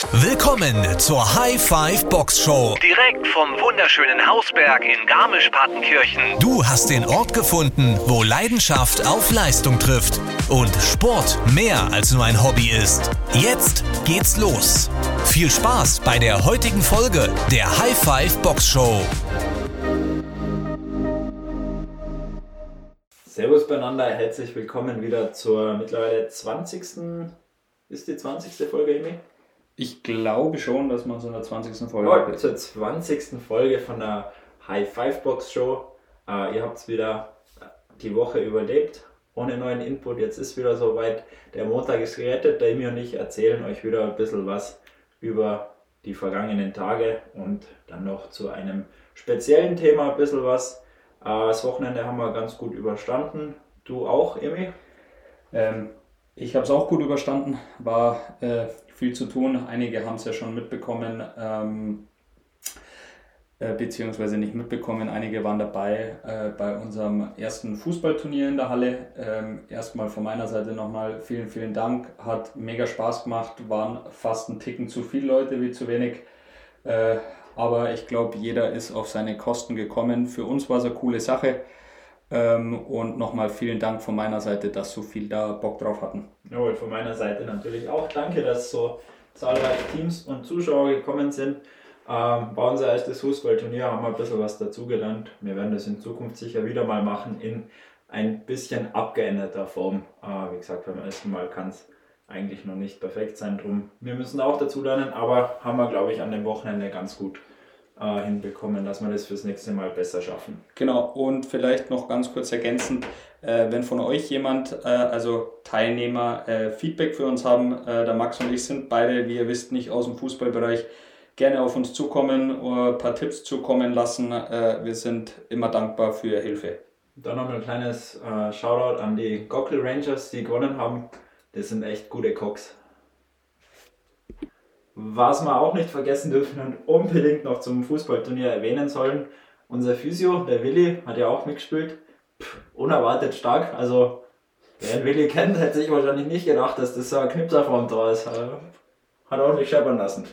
Willkommen zur High Five Box Show. Direkt vom wunderschönen Hausberg in Garmisch-Partenkirchen. Du hast den Ort gefunden, wo Leidenschaft auf Leistung trifft und Sport mehr als nur ein Hobby ist. Jetzt geht's los. Viel Spaß bei der heutigen Folge der High Five Box Show. Servus beieinander, herzlich willkommen wieder zur mittlerweile 20. Ist die 20. Folge, Emi? Ich glaube schon, dass man so in der 20. Folge Ja, zur 20. Folge von der High Five Box Show. Äh, ihr habt wieder die Woche überlebt, ohne neuen Input. Jetzt ist wieder soweit. Der Montag ist gerettet. Der Emi und ich erzählen euch wieder ein bisschen was über die vergangenen Tage und dann noch zu einem speziellen Thema ein bisschen was. Äh, das Wochenende haben wir ganz gut überstanden. Du auch, Emi? Ähm, ich habe es auch gut überstanden, war äh, viel zu tun. Einige haben es ja schon mitbekommen, ähm, äh, beziehungsweise nicht mitbekommen. Einige waren dabei äh, bei unserem ersten Fußballturnier in der Halle. Ähm, erstmal von meiner Seite nochmal vielen, vielen Dank. Hat mega Spaß gemacht, waren fast ein Ticken zu viele Leute wie zu wenig. Äh, aber ich glaube, jeder ist auf seine Kosten gekommen. Für uns war es eine coole Sache. Ähm, und nochmal vielen Dank von meiner Seite, dass so viel da Bock drauf hatten. Jawohl, von meiner Seite natürlich auch. Danke, dass so zahlreiche Teams und Zuschauer gekommen sind. Ähm, bei unser erstes Fußballturnier haben wir ein bisschen was dazugelernt. Wir werden das in Zukunft sicher wieder mal machen in ein bisschen abgeänderter Form. Äh, wie gesagt, beim ersten Mal kann es eigentlich noch nicht perfekt sein. Drum, wir müssen auch dazu lernen, aber haben wir, glaube ich, an dem Wochenende ganz gut äh, hinbekommen, dass wir das fürs nächste Mal besser schaffen. Genau, und vielleicht noch ganz kurz ergänzend, äh, wenn von euch jemand, äh, also Teilnehmer, äh, Feedback für uns haben, äh, der Max und ich sind beide, wie ihr wisst, nicht aus dem Fußballbereich, gerne auf uns zukommen, ein paar Tipps zukommen lassen. Äh, wir sind immer dankbar für Hilfe. Dann noch ein kleines äh, Shoutout an die Gockel Rangers, die gewonnen haben. Das sind echt gute Cocks. Was wir auch nicht vergessen dürfen und unbedingt noch zum Fußballturnier erwähnen sollen, unser Physio, der Willi, hat ja auch mitgespielt. Pff, unerwartet stark. Also, wer den Willi kennt, hätte sich wahrscheinlich nicht gedacht, dass das so ein Knipser vorm Tor ist. Also, Hat ordentlich scheppern lassen.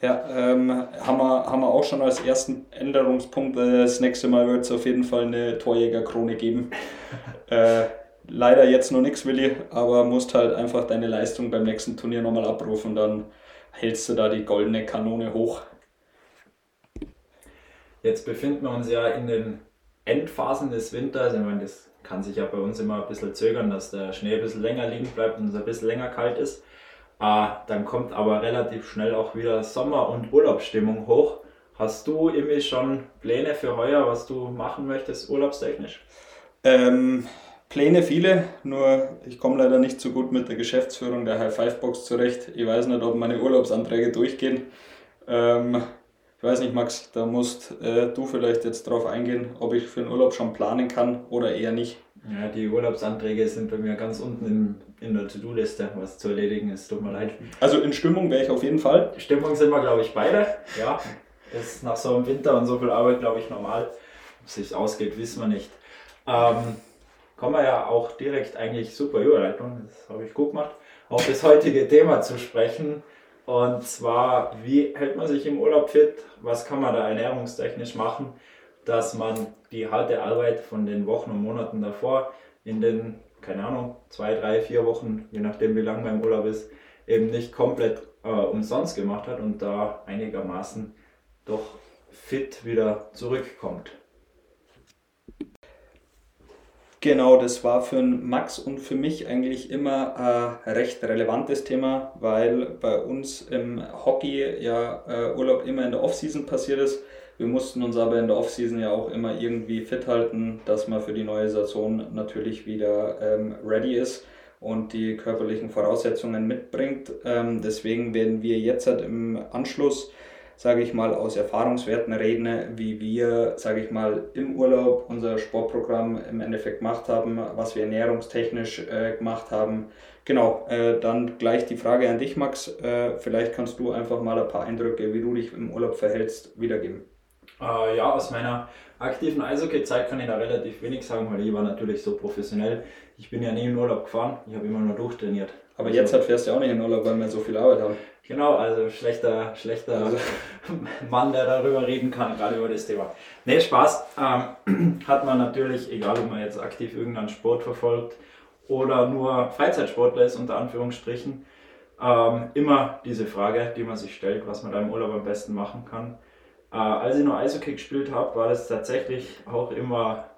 Ja, ähm, haben, wir, haben wir auch schon als ersten Änderungspunkt. Äh, das nächste Mal wird es auf jeden Fall eine Torjägerkrone geben. äh, leider jetzt noch nichts, Willi, aber musst halt einfach deine Leistung beim nächsten Turnier nochmal abrufen, dann hältst du da die goldene Kanone hoch. Jetzt befinden wir uns ja in den Endphasen des Winters. Ich meine, das kann sich ja bei uns immer ein bisschen zögern, dass der Schnee ein bisschen länger liegen bleibt und es ein bisschen länger kalt ist. Äh, dann kommt aber relativ schnell auch wieder Sommer- und Urlaubsstimmung hoch. Hast du irgendwie schon Pläne für heuer, was du machen möchtest, urlaubstechnisch? Ähm, Pläne viele, nur ich komme leider nicht so gut mit der Geschäftsführung der High Five Box zurecht. Ich weiß nicht, ob meine Urlaubsanträge durchgehen. Ähm, ich weiß nicht, Max, da musst äh, du vielleicht jetzt drauf eingehen, ob ich für den Urlaub schon planen kann oder eher nicht. Ja, die Urlaubsanträge sind bei mir ganz unten in, in der To-Do-Liste, was zu erledigen ist. Tut mir leid. Also in Stimmung wäre ich auf jeden Fall. Stimmung sind wir, glaube ich, beide. Ja, das ist nach so einem Winter und so viel Arbeit, glaube ich, normal. Ob es sich ausgeht, wissen wir nicht. Ähm, kommen wir ja auch direkt eigentlich super Überleitung, das habe ich gut gemacht, auf das heutige Thema zu sprechen. Und zwar, wie hält man sich im Urlaub fit? Was kann man da ernährungstechnisch machen, dass man die harte Arbeit von den Wochen und Monaten davor in den, keine Ahnung, zwei, drei, vier Wochen, je nachdem wie lang mein Urlaub ist, eben nicht komplett äh, umsonst gemacht hat und da einigermaßen doch fit wieder zurückkommt. Genau, das war für Max und für mich eigentlich immer ein recht relevantes Thema, weil bei uns im Hockey ja äh, Urlaub immer in der Offseason passiert ist. Wir mussten uns aber in der Offseason ja auch immer irgendwie fit halten, dass man für die neue Saison natürlich wieder ähm, ready ist und die körperlichen Voraussetzungen mitbringt. Ähm, deswegen werden wir jetzt halt im Anschluss sage ich mal, aus Erfahrungswerten reden, wie wir, sage ich mal, im Urlaub unser Sportprogramm im Endeffekt gemacht haben, was wir ernährungstechnisch äh, gemacht haben. Genau, äh, dann gleich die Frage an dich, Max. Äh, vielleicht kannst du einfach mal ein paar Eindrücke, wie du dich im Urlaub verhältst, wiedergeben. Äh, ja, aus meiner aktiven Eishockey-Zeit kann ich da relativ wenig sagen, weil ich war natürlich so professionell. Ich bin ja nie in Urlaub gefahren, ich habe immer nur durchtrainiert. Aber jetzt halt fährst du ja auch nicht in Urlaub, weil wir so viel Arbeit haben. Genau, also schlechter, schlechter also. Mann, der darüber reden kann, gerade über das Thema. Nee, Spaß. Ähm, hat man natürlich, egal ob man jetzt aktiv irgendeinen Sport verfolgt oder nur Freizeitsportler ist, unter Anführungsstrichen, ähm, immer diese Frage, die man sich stellt, was man da im Urlaub am besten machen kann. Äh, als ich nur Eishockey gespielt habe, war das tatsächlich auch immer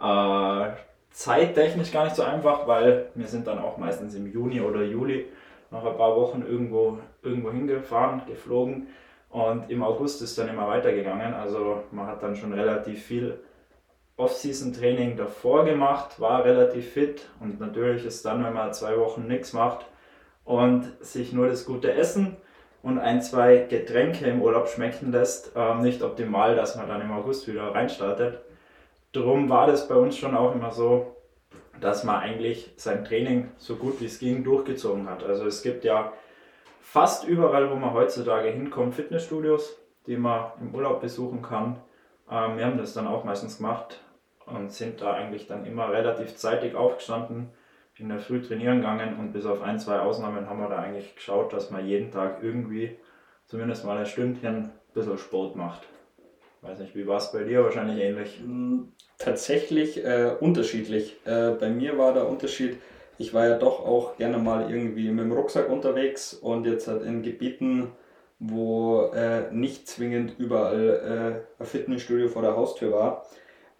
äh, zeittechnisch gar nicht so einfach, weil wir sind dann auch meistens im Juni oder Juli nach ein paar Wochen irgendwo, irgendwo hingefahren, geflogen und im August ist dann immer weitergegangen. Also man hat dann schon relativ viel Off-Season-Training davor gemacht, war relativ fit und natürlich ist dann, wenn man zwei Wochen nichts macht und sich nur das gute Essen und ein, zwei Getränke im Urlaub schmecken lässt, äh, nicht optimal, dass man dann im August wieder reinstartet. Darum war das bei uns schon auch immer so, dass man eigentlich sein Training so gut wie es ging durchgezogen hat. Also es gibt ja fast überall, wo man heutzutage hinkommt, Fitnessstudios, die man im Urlaub besuchen kann. Ähm, wir haben das dann auch meistens gemacht und sind da eigentlich dann immer relativ zeitig aufgestanden, in der Früh trainieren gegangen und bis auf ein, zwei Ausnahmen haben wir da eigentlich geschaut, dass man jeden Tag irgendwie zumindest mal ein Stündchen ein bisschen Sport macht. Weiß nicht, wie war es bei dir? Wahrscheinlich ähnlich. Tatsächlich äh, unterschiedlich. Äh, bei mir war der Unterschied, ich war ja doch auch gerne mal irgendwie mit dem Rucksack unterwegs und jetzt halt in Gebieten, wo äh, nicht zwingend überall äh, ein Fitnessstudio vor der Haustür war.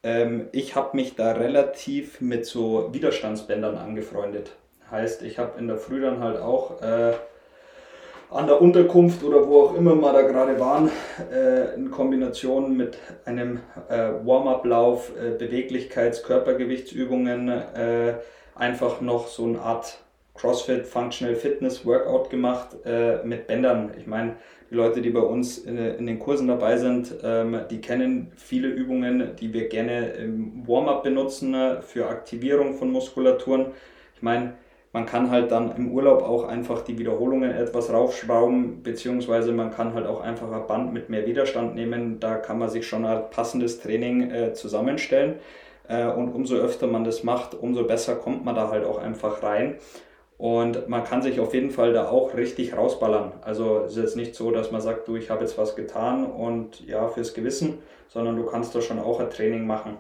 Ähm, ich habe mich da relativ mit so Widerstandsbändern angefreundet. Heißt, ich habe in der Früh dann halt auch äh, an der Unterkunft oder wo auch immer wir da gerade waren, äh, in Kombination mit einem äh, Warm-up-Lauf, äh, Beweglichkeits-, Körpergewichtsübungen, äh, einfach noch so eine Art CrossFit, Functional Fitness Workout gemacht äh, mit Bändern. Ich meine, die Leute, die bei uns in, in den Kursen dabei sind, ähm, die kennen viele Übungen, die wir gerne im Warm-up benutzen äh, für Aktivierung von Muskulaturen. Ich meine, man kann halt dann im Urlaub auch einfach die Wiederholungen etwas raufschrauben, beziehungsweise man kann halt auch einfach ein Band mit mehr Widerstand nehmen. Da kann man sich schon ein passendes Training äh, zusammenstellen. Äh, und umso öfter man das macht, umso besser kommt man da halt auch einfach rein. Und man kann sich auf jeden Fall da auch richtig rausballern. Also es ist jetzt nicht so, dass man sagt, du, ich habe jetzt was getan und ja, fürs Gewissen, sondern du kannst da schon auch ein Training machen.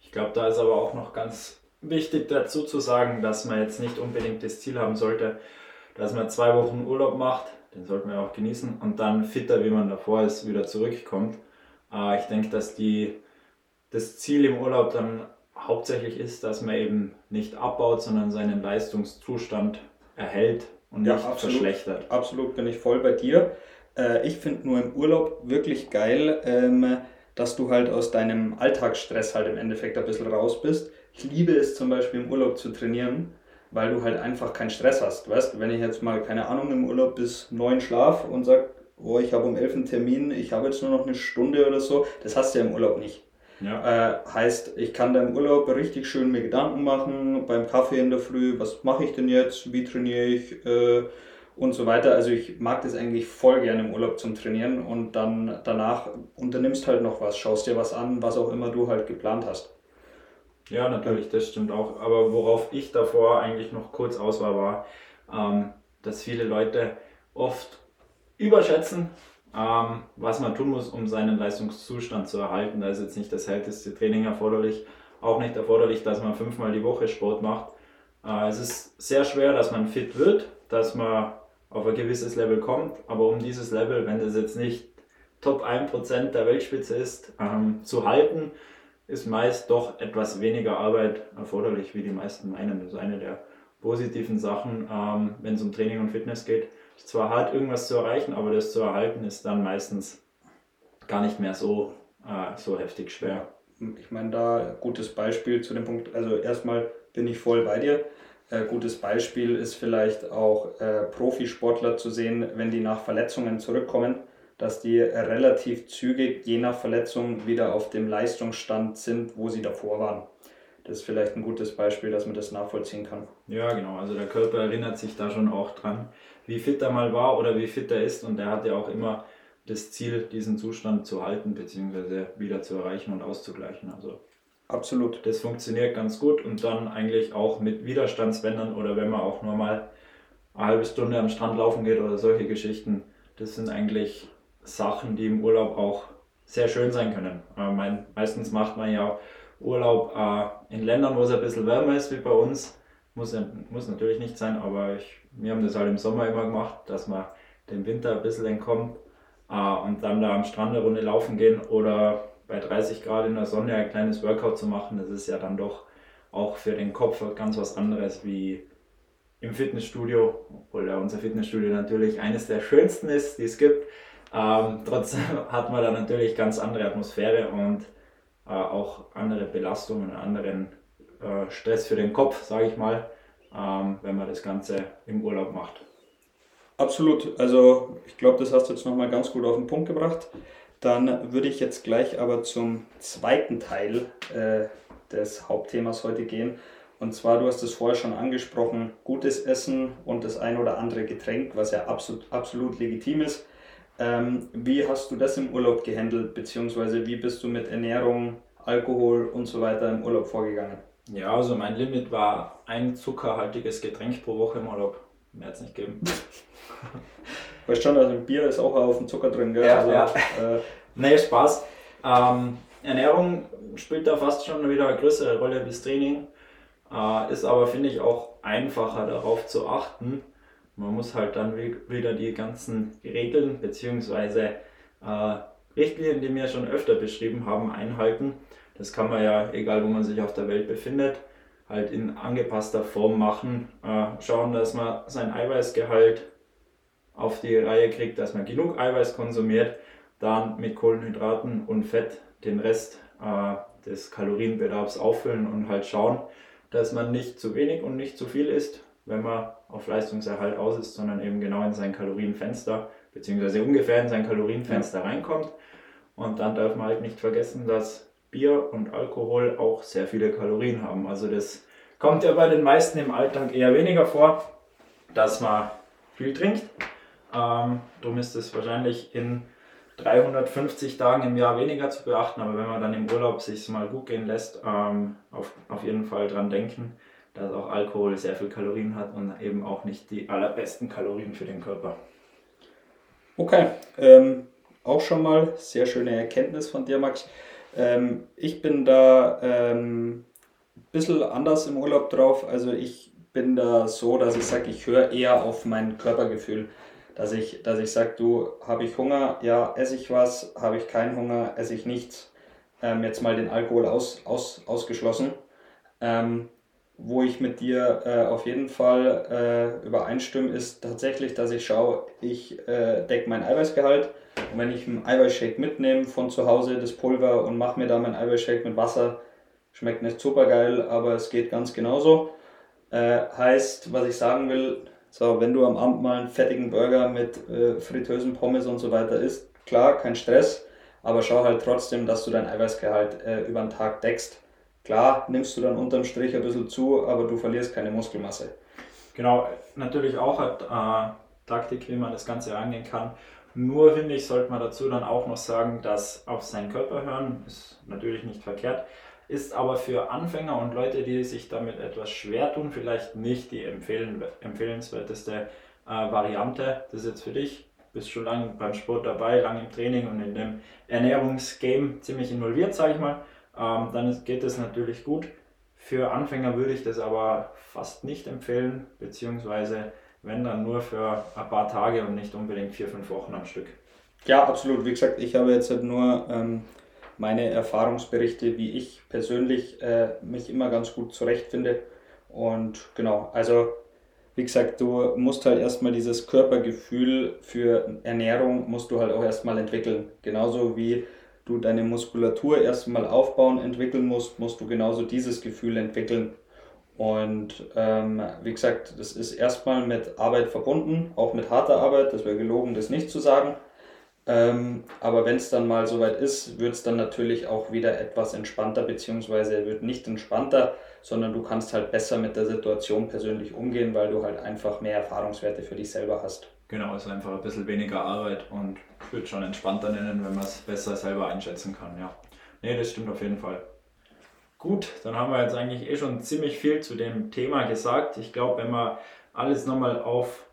Ich glaube, da ist aber auch noch ganz wichtig dazu zu sagen, dass man jetzt nicht unbedingt das Ziel haben sollte, dass man zwei Wochen Urlaub macht, den sollte man ja auch genießen, und dann fitter, wie man davor ist, wieder zurückkommt. Äh, ich denke, dass die, das Ziel im Urlaub dann hauptsächlich ist, dass man eben nicht abbaut, sondern seinen Leistungszustand erhält und ja, nicht absolut, verschlechtert. Absolut, bin ich voll bei dir. Äh, ich finde nur im Urlaub wirklich geil, ähm, dass du halt aus deinem Alltagsstress halt im Endeffekt ein bisschen raus bist ich liebe es zum Beispiel im Urlaub zu trainieren, weil du halt einfach keinen Stress hast. Weißt wenn ich jetzt mal, keine Ahnung, im Urlaub bis neun schlaf und sag, oh, ich habe um elf einen Termin, ich habe jetzt nur noch eine Stunde oder so, das hast du ja im Urlaub nicht. Ja. Äh, heißt, ich kann da im Urlaub richtig schön mir Gedanken machen, beim Kaffee in der Früh, was mache ich denn jetzt, wie trainiere ich äh, und so weiter. Also ich mag das eigentlich voll gerne im Urlaub zum Trainieren und dann danach unternimmst halt noch was, schaust dir was an, was auch immer du halt geplant hast. Ja, natürlich, das stimmt auch. Aber worauf ich davor eigentlich noch kurz aus war, war, ähm, dass viele Leute oft überschätzen, ähm, was man tun muss, um seinen Leistungszustand zu erhalten. Da ist jetzt nicht das härteste Training erforderlich, auch nicht erforderlich, dass man fünfmal die Woche Sport macht. Äh, es ist sehr schwer, dass man fit wird, dass man auf ein gewisses Level kommt, aber um dieses Level, wenn das jetzt nicht Top 1% der Weltspitze ist, ähm, zu halten, ist meist doch etwas weniger Arbeit erforderlich, wie die meisten meinen. Das ist eine der positiven Sachen, ähm, wenn es um Training und Fitness geht. Es ist zwar hart, irgendwas zu erreichen, aber das zu erhalten ist dann meistens gar nicht mehr so, äh, so heftig schwer. Ich meine, da gutes Beispiel zu dem Punkt, also erstmal bin ich voll bei dir. Äh, gutes Beispiel ist vielleicht auch äh, Profisportler zu sehen, wenn die nach Verletzungen zurückkommen dass die relativ zügig je nach Verletzung wieder auf dem Leistungsstand sind, wo sie davor waren. Das ist vielleicht ein gutes Beispiel, dass man das nachvollziehen kann. Ja, genau. Also der Körper erinnert sich da schon auch dran, wie fit er mal war oder wie fit er ist. Und er hat ja auch immer das Ziel, diesen Zustand zu halten bzw. wieder zu erreichen und auszugleichen. Also absolut. Das funktioniert ganz gut und dann eigentlich auch mit Widerstandsbändern oder wenn man auch nur mal eine halbe Stunde am Strand laufen geht oder solche Geschichten. Das sind eigentlich Sachen, die im Urlaub auch sehr schön sein können. Äh, mein, meistens macht man ja Urlaub äh, in Ländern, wo es ein bisschen wärmer ist wie bei uns. Muss, muss natürlich nicht sein, aber ich, wir haben das halt im Sommer immer gemacht, dass man dem Winter ein bisschen entkommt äh, und dann da am Strand eine Runde laufen gehen oder bei 30 Grad in der Sonne ein kleines Workout zu machen. Das ist ja dann doch auch für den Kopf ganz was anderes wie im Fitnessstudio, obwohl ja unser Fitnessstudio natürlich eines der schönsten ist, die es gibt. Ähm, trotzdem hat man da natürlich ganz andere Atmosphäre und äh, auch andere Belastungen, anderen äh, Stress für den Kopf, sage ich mal, ähm, wenn man das Ganze im Urlaub macht. Absolut. Also ich glaube, das hast du jetzt nochmal ganz gut auf den Punkt gebracht. Dann würde ich jetzt gleich aber zum zweiten Teil äh, des Hauptthemas heute gehen. Und zwar, du hast es vorher schon angesprochen, gutes Essen und das ein oder andere Getränk, was ja absolut, absolut legitim ist. Ähm, wie hast du das im Urlaub gehandelt, beziehungsweise wie bist du mit Ernährung, Alkohol und so weiter im Urlaub vorgegangen? Ja, also mein Limit war ein zuckerhaltiges Getränk pro Woche im Urlaub. Mehr es nicht geben. weißt schon, also Bier ist auch auf dem Zucker drin, gell? Ja, also, ja. Äh, nee, Spaß. Ähm, Ernährung spielt da fast schon wieder eine größere Rolle bis Training. Äh, ist aber, finde ich, auch einfacher darauf zu achten man muss halt dann wieder die ganzen Regeln bzw. Äh, Richtlinien, die wir schon öfter beschrieben haben, einhalten. Das kann man ja, egal wo man sich auf der Welt befindet, halt in angepasster Form machen. Äh, schauen, dass man sein Eiweißgehalt auf die Reihe kriegt, dass man genug Eiweiß konsumiert, dann mit Kohlenhydraten und Fett den Rest äh, des Kalorienbedarfs auffüllen und halt schauen, dass man nicht zu wenig und nicht zu viel isst, wenn man auf Leistungserhalt aus ist, sondern eben genau in sein Kalorienfenster, beziehungsweise ungefähr in sein Kalorienfenster ja. reinkommt. Und dann darf man halt nicht vergessen, dass Bier und Alkohol auch sehr viele Kalorien haben. Also das kommt ja bei den meisten im Alltag eher weniger vor, dass man viel trinkt. Ähm, darum ist es wahrscheinlich in 350 Tagen im Jahr weniger zu beachten, aber wenn man dann im Urlaub sich mal gut gehen lässt, ähm, auf, auf jeden Fall dran denken, dass auch Alkohol sehr viel Kalorien hat und eben auch nicht die allerbesten Kalorien für den Körper. Okay, ähm, auch schon mal sehr schöne Erkenntnis von dir, Max. Ähm, ich bin da ähm, ein bisschen anders im Urlaub drauf. Also ich bin da so, dass ich sage, ich höre eher auf mein Körpergefühl. Dass ich, dass ich sage, du, habe ich Hunger, ja, esse ich was, habe ich keinen Hunger, esse ich nichts. Ähm, jetzt mal den Alkohol aus, aus, ausgeschlossen. Ähm, wo ich mit dir äh, auf jeden Fall äh, übereinstimme, ist tatsächlich, dass ich schaue, ich äh, decke mein Eiweißgehalt und wenn ich einen Eiweißshake mitnehme von zu Hause, das Pulver und mache mir da meinen Eiweißshake mit Wasser, schmeckt nicht super geil, aber es geht ganz genauso. Äh, heißt, was ich sagen will, so, wenn du am Abend mal einen fettigen Burger mit äh, fritösen Pommes und so weiter isst, klar, kein Stress, aber schau halt trotzdem, dass du dein Eiweißgehalt äh, über den Tag deckst Klar nimmst du dann unterm Strich ein bisschen zu, aber du verlierst keine Muskelmasse. Genau, natürlich auch eine äh, Taktik, wie man das Ganze angehen kann. Nur finde ich, sollte man dazu dann auch noch sagen, dass auf seinen Körper hören ist natürlich nicht verkehrt, ist aber für Anfänger und Leute, die sich damit etwas schwer tun, vielleicht nicht die empfehlen, empfehlenswerteste äh, Variante. Das ist jetzt für dich, bist schon lange beim Sport dabei, lange im Training und in dem Ernährungsgame ziemlich involviert, sage ich mal ähm, dann geht es natürlich gut. Für Anfänger würde ich das aber fast nicht empfehlen, beziehungsweise wenn dann nur für ein paar Tage und nicht unbedingt vier, fünf Wochen am Stück. Ja, absolut. Wie gesagt, ich habe jetzt halt nur ähm, meine Erfahrungsberichte, wie ich persönlich äh, mich immer ganz gut zurechtfinde. Und genau, also wie gesagt, du musst halt erstmal dieses Körpergefühl für Ernährung musst du halt auch erstmal entwickeln. Genauso wie du deine Muskulatur erstmal aufbauen, entwickeln musst, musst du genauso dieses Gefühl entwickeln. Und ähm, wie gesagt, das ist erstmal mit Arbeit verbunden, auch mit harter Arbeit, das wäre gelogen, das nicht zu sagen. Ähm, aber wenn es dann mal soweit ist, wird es dann natürlich auch wieder etwas entspannter, beziehungsweise wird nicht entspannter, sondern du kannst halt besser mit der Situation persönlich umgehen, weil du halt einfach mehr Erfahrungswerte für dich selber hast. Genau, ist einfach ein bisschen weniger Arbeit und ich würde schon entspannter nennen, wenn man es besser selber einschätzen kann, ja. Nee, das stimmt auf jeden Fall. Gut, dann haben wir jetzt eigentlich eh schon ziemlich viel zu dem Thema gesagt. Ich glaube, wenn wir alles nochmal auf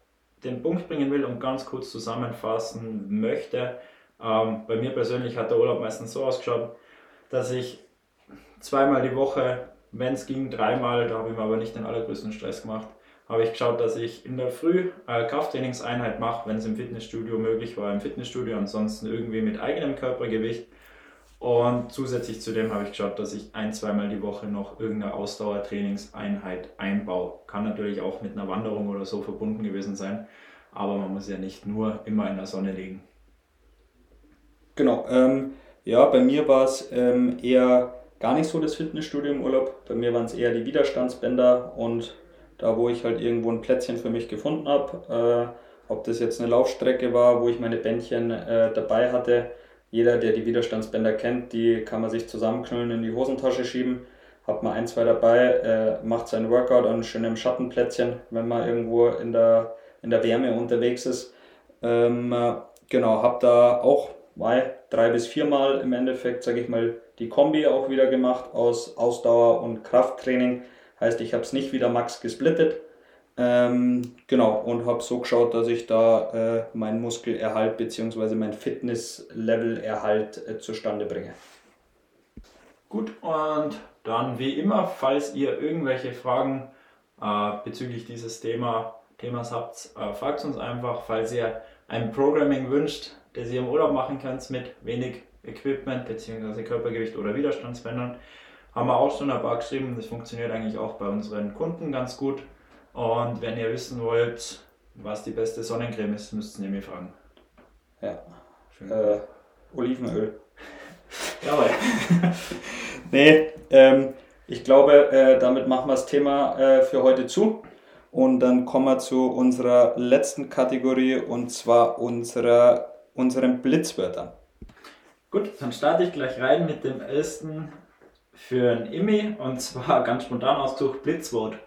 den Punkt bringen will und ganz kurz zusammenfassen möchte, ähm, bei mir persönlich hat der Urlaub meistens so ausgeschaut, dass ich zweimal die Woche, wenn es ging, dreimal, da habe ich mir aber nicht den allergrößten Stress gemacht, habe ich geschaut, dass ich in der Früh eine Krafttrainingseinheit mache, wenn es im Fitnessstudio möglich war, im Fitnessstudio, ansonsten irgendwie mit eigenem Körpergewicht. Und zusätzlich zu dem habe ich geschaut, dass ich ein, zweimal die Woche noch irgendeine Ausdauertrainingseinheit einbaue. Kann natürlich auch mit einer Wanderung oder so verbunden gewesen sein, aber man muss ja nicht nur immer in der Sonne liegen. Genau, ähm, ja, bei mir war es ähm, eher gar nicht so das Fitnessstudio im Urlaub. Bei mir waren es eher die Widerstandsbänder und da, wo ich halt irgendwo ein Plätzchen für mich gefunden habe, äh, ob das jetzt eine Laufstrecke war, wo ich meine Bändchen äh, dabei hatte. Jeder, der die Widerstandsbänder kennt, die kann man sich zusammenknüllen in die Hosentasche schieben. Hat man ein, zwei dabei, äh, macht sein Workout an schönem Schattenplätzchen, wenn man irgendwo in der, in der Wärme unterwegs ist. Ähm, genau, habe da auch mal drei bis viermal im Endeffekt, sage ich mal, die Kombi auch wieder gemacht aus Ausdauer und Krafttraining. Heißt, ich habe es nicht wieder max gesplittet. Ähm, genau, und habe so geschaut, dass ich da äh, meinen Muskelerhalt bzw. mein Fitnesslevel-Erhalt äh, zustande bringe. Gut, und dann wie immer, falls ihr irgendwelche Fragen äh, bezüglich dieses Thema, Themas habt, äh, fragt uns einfach. Falls ihr ein Programming wünscht, das ihr im Urlaub machen könnt mit wenig Equipment bzw. Körpergewicht oder Widerstandsbändern, haben wir auch schon ein paar geschrieben. Das funktioniert eigentlich auch bei unseren Kunden ganz gut. Und wenn ihr wissen wollt, was die beste Sonnencreme ist, müsst ihr mir fragen. Ja. Äh, Olivenöl. Jawohl. nee, ähm, ich glaube, äh, damit machen wir das Thema äh, für heute zu. Und dann kommen wir zu unserer letzten Kategorie und zwar unserer, unseren Blitzwörtern. Gut, dann starte ich gleich rein mit dem ersten für ein Immi und zwar ganz spontan ausgesucht Blitzwort.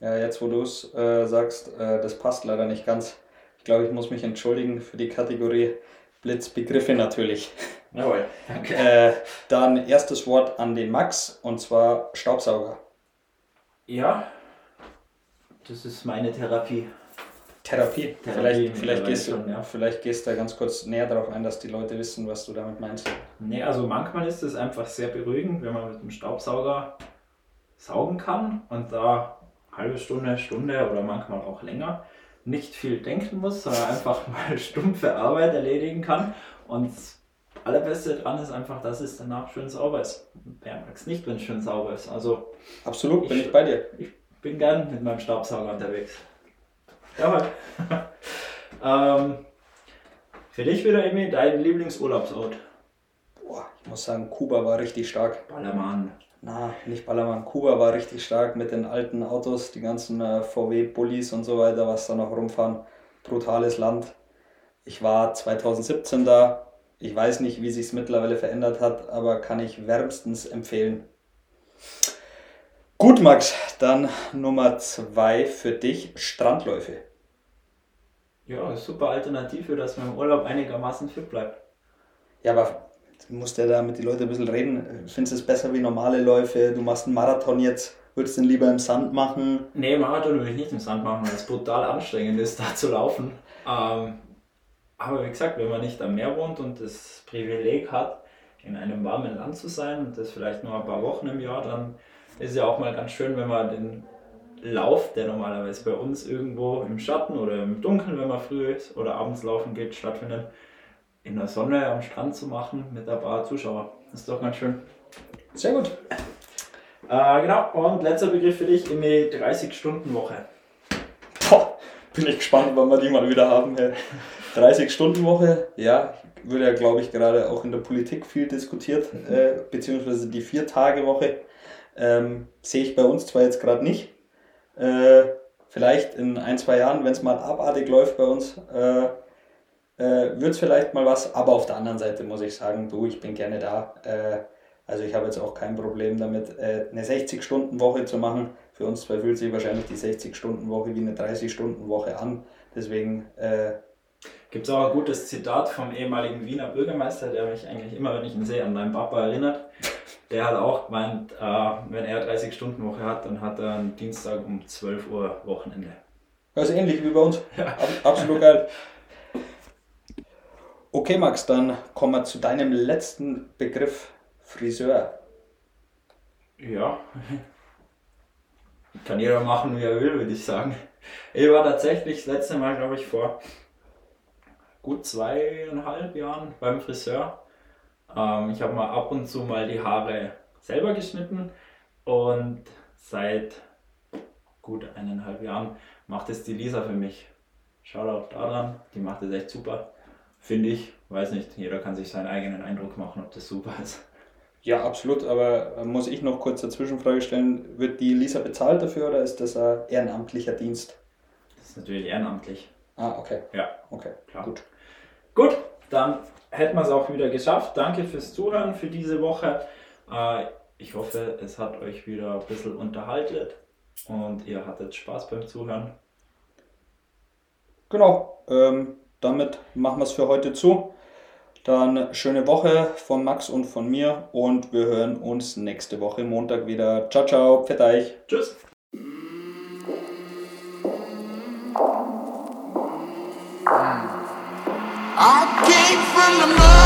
Ja, jetzt wo du es äh, sagst, äh, das passt leider nicht ganz. Ich glaube, ich muss mich entschuldigen für die Kategorie Blitzbegriffe natürlich. Jawohl, danke. Äh, dann erstes Wort an den Max und zwar Staubsauger. Ja, das ist meine Therapie. Therapie. Therapie vielleicht, vielleicht, gehst du, ja. vielleicht gehst du da ganz kurz näher darauf ein, dass die Leute wissen, was du damit meinst. Nee, also manchmal ist es einfach sehr beruhigend, wenn man mit dem Staubsauger saugen kann und da halbe Stunde, Stunde oder manchmal auch länger nicht viel denken muss, sondern einfach mal stumpfe Arbeit erledigen kann. Und das Allerbeste dran ist einfach, dass es danach schön sauber ist. Wer mag es nicht, wenn es schön sauber ist? Also Absolut, bin Ich- ich bei dir. ich bin gern mit meinem Staubsauger unterwegs. Jawohl. ähm, für dich wieder, Emi, dein Lieblingsurlaubsort? Boah, ich muss sagen, Kuba war richtig stark. Ballermann. Na, nicht Ballermann. Kuba war richtig stark mit den alten Autos, die ganzen äh, VW-Bullis und so weiter, was da noch rumfahren. Brutales Land. Ich war 2017 da. Ich weiß nicht, wie sich es mittlerweile verändert hat, aber kann ich wärmstens empfehlen. Gut, Max, dann Nummer zwei für dich: Strandläufe. Ja, super Alternative, dass man im Urlaub einigermaßen fit bleibt. Ja, aber du musst ja da mit den Leuten ein bisschen reden. Findest du es besser wie normale Läufe? Du machst einen Marathon jetzt, würdest du den lieber im Sand machen? Nee, Marathon würde ich nicht im Sand machen, weil es brutal anstrengend ist, da zu laufen. Ähm, aber wie gesagt, wenn man nicht am Meer wohnt und das Privileg hat, in einem warmen Land zu sein und das vielleicht nur ein paar Wochen im Jahr, dann ist ja auch mal ganz schön, wenn man den Lauf, der normalerweise bei uns irgendwo im Schatten oder im Dunkeln, wenn man früh ist oder abends laufen geht, stattfindet, in der Sonne am Strand zu machen mit ein paar Zuschauern. Das ist doch ganz schön. Sehr gut. Äh, genau, und letzter Begriff für dich, eine 30-Stunden-Woche. Boah, bin ich gespannt, wann wir die mal wieder haben. 30-Stunden-Woche, ja, wird ja, glaube ich, gerade auch in der Politik viel diskutiert, äh, beziehungsweise die Vier-Tage-Woche ähm, sehe ich bei uns zwar jetzt gerade nicht. Äh, vielleicht in ein, zwei Jahren, wenn es mal abartig läuft bei uns, äh, äh, wird es vielleicht mal was, aber auf der anderen Seite muss ich sagen, du, ich bin gerne da. Äh, also ich habe jetzt auch kein Problem damit, äh, eine 60-Stunden-Woche zu machen. Für uns zwei fühlt sich wahrscheinlich die 60-Stunden-Woche wie eine 30-Stunden-Woche an. Deswegen, äh, Gibt es auch ein gutes Zitat vom ehemaligen Wiener Bürgermeister, der mich eigentlich immer, wenn ich ihn sehe, an meinen Papa erinnert. Der hat auch gemeint, äh, wenn er 30-Stunden-Woche hat, dann hat er einen Dienstag um 12 Uhr Wochenende. Also ähnlich wie bei uns. Ja. Absolut geil. Okay, Max, dann kommen wir zu deinem letzten Begriff Friseur. Ja. Kann jeder machen, wie er will, würde ich sagen. Ich war tatsächlich das letzte Mal, glaube ich, vor gut zweieinhalb Jahren beim Friseur. Ähm, ich habe mal ab und zu mal die Haare selber geschnitten und seit gut eineinhalb Jahren macht es die Lisa für mich. Shoutout daran, die macht es echt super. Finde ich, weiß nicht, jeder kann sich seinen eigenen Eindruck machen, ob das super ist. Ja, absolut, aber äh, muss ich noch kurz eine Zwischenfrage stellen, wird die Lisa bezahlt dafür oder ist das ein ehrenamtlicher Dienst? Das ist natürlich ehrenamtlich. Ah, okay. Ja. Okay, klar. Gut. Gut, dann hätten wir es auch wieder geschafft. Danke fürs Zuhören für diese Woche. Äh, ich hoffe, es hat euch wieder ein bisschen unterhalten und ihr hattet Spaß beim Zuhören. Genau, ähm, damit machen wir es für heute zu. Dann schöne Woche von Max und von mir und wir hören uns nächste Woche Montag wieder. Ciao, ciao, pfiat euch. Tschüss. I on the moon.